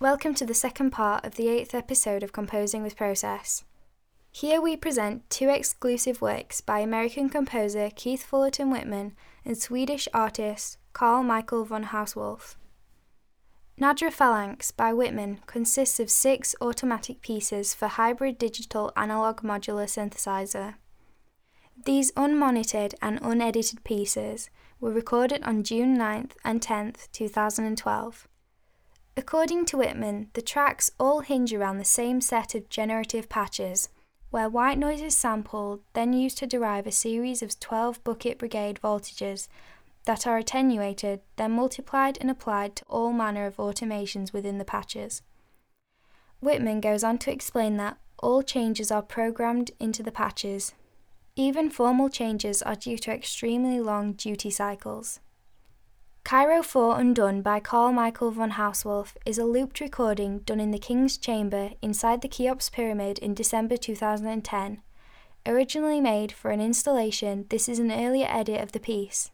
Welcome to the second part of the eighth episode of Composing with Process. Here we present two exclusive works by American composer Keith Fullerton Whitman and Swedish artist Carl Michael von Hausswolff. Nadra Phalanx by Whitman consists of six automatic pieces for hybrid digital analog modular synthesizer. These unmonitored and unedited pieces were recorded on June 9th and 10th, 2012. According to Whitman, the tracks all hinge around the same set of generative patches, where white noise is sampled, then used to derive a series of 12 bucket brigade voltages that are attenuated, then multiplied and applied to all manner of automations within the patches. Whitman goes on to explain that all changes are programmed into the patches. Even formal changes are due to extremely long duty cycles. Cairo 4 Undone by Carl Michael von Hausswolff is a looped recording done in the King's Chamber inside the Cheops Pyramid in December 2010. Originally made for an installation, this is an earlier edit of the piece.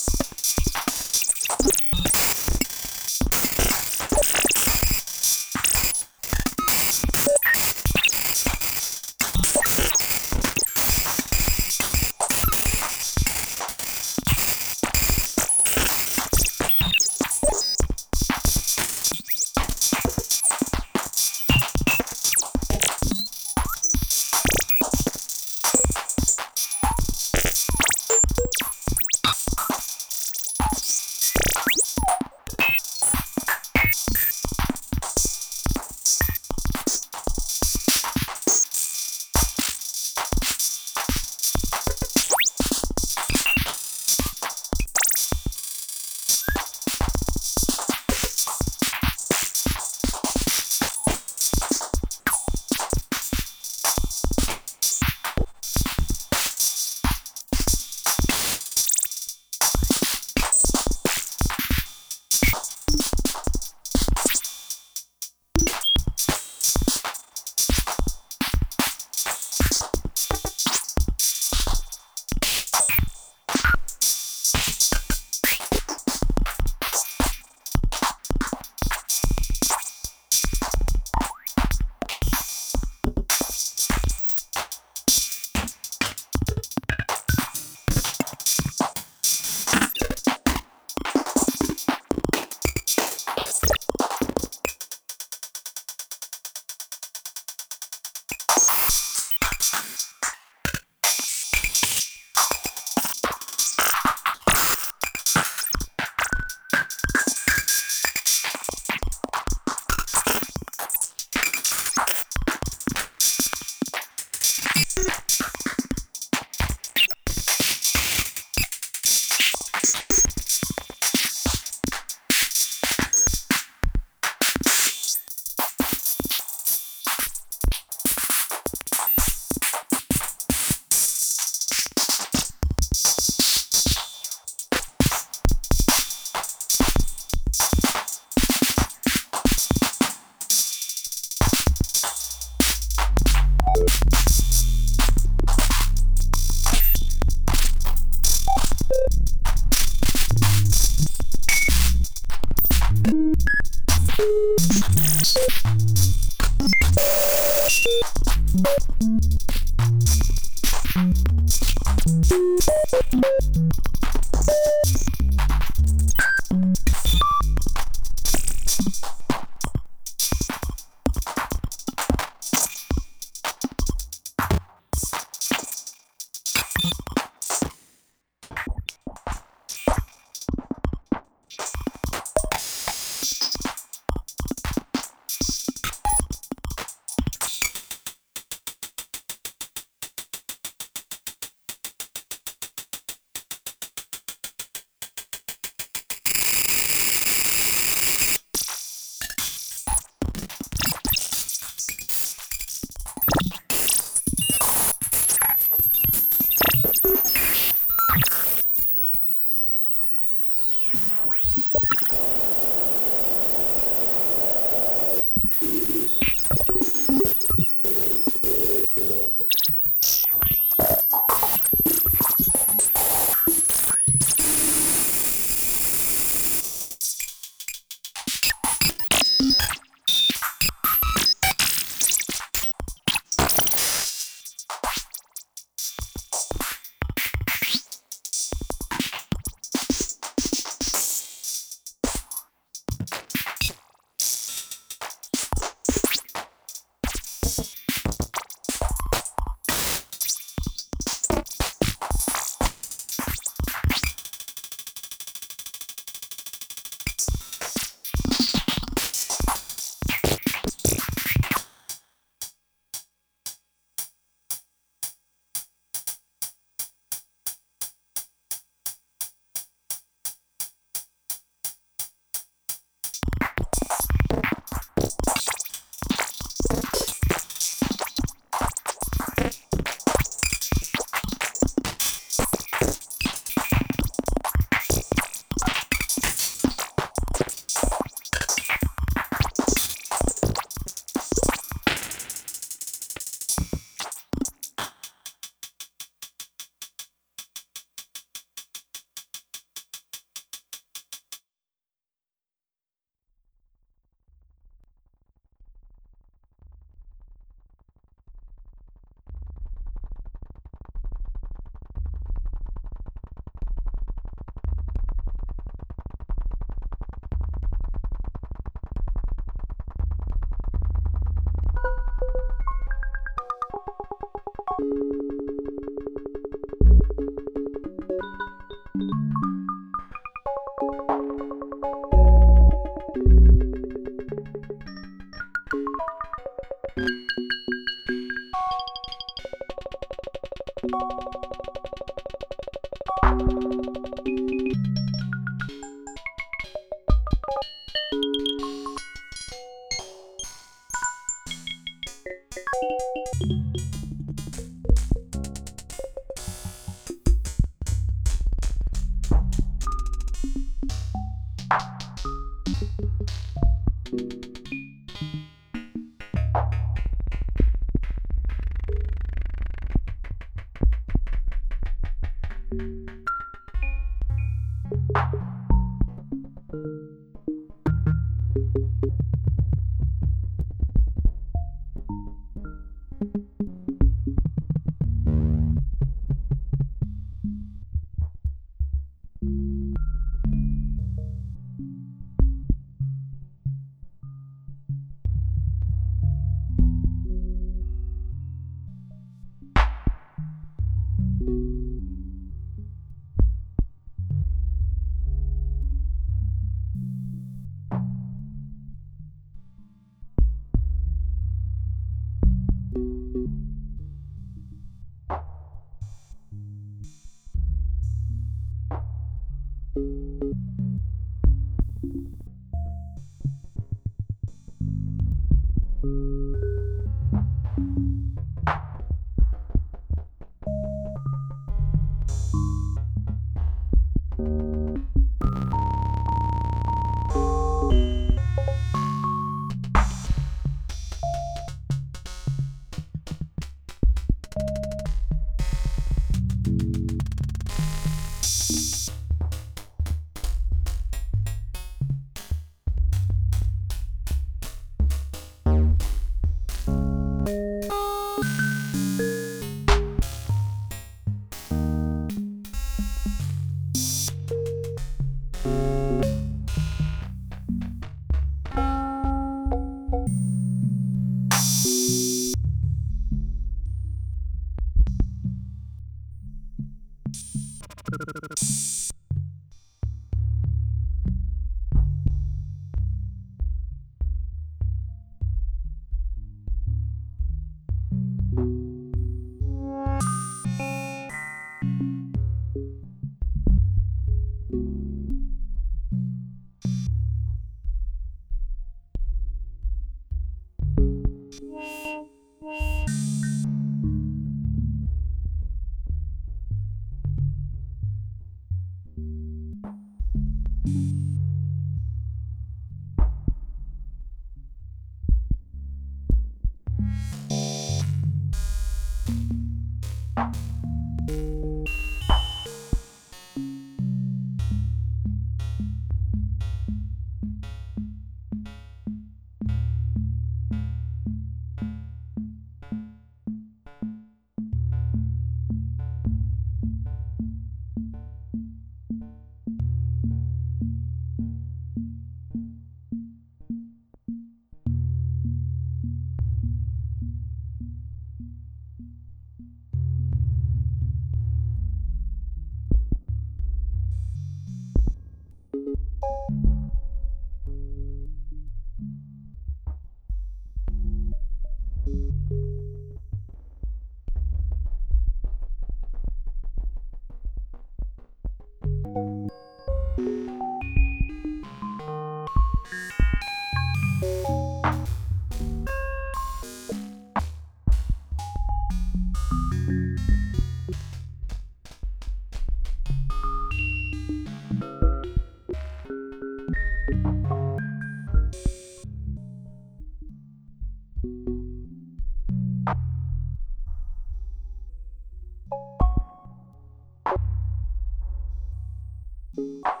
you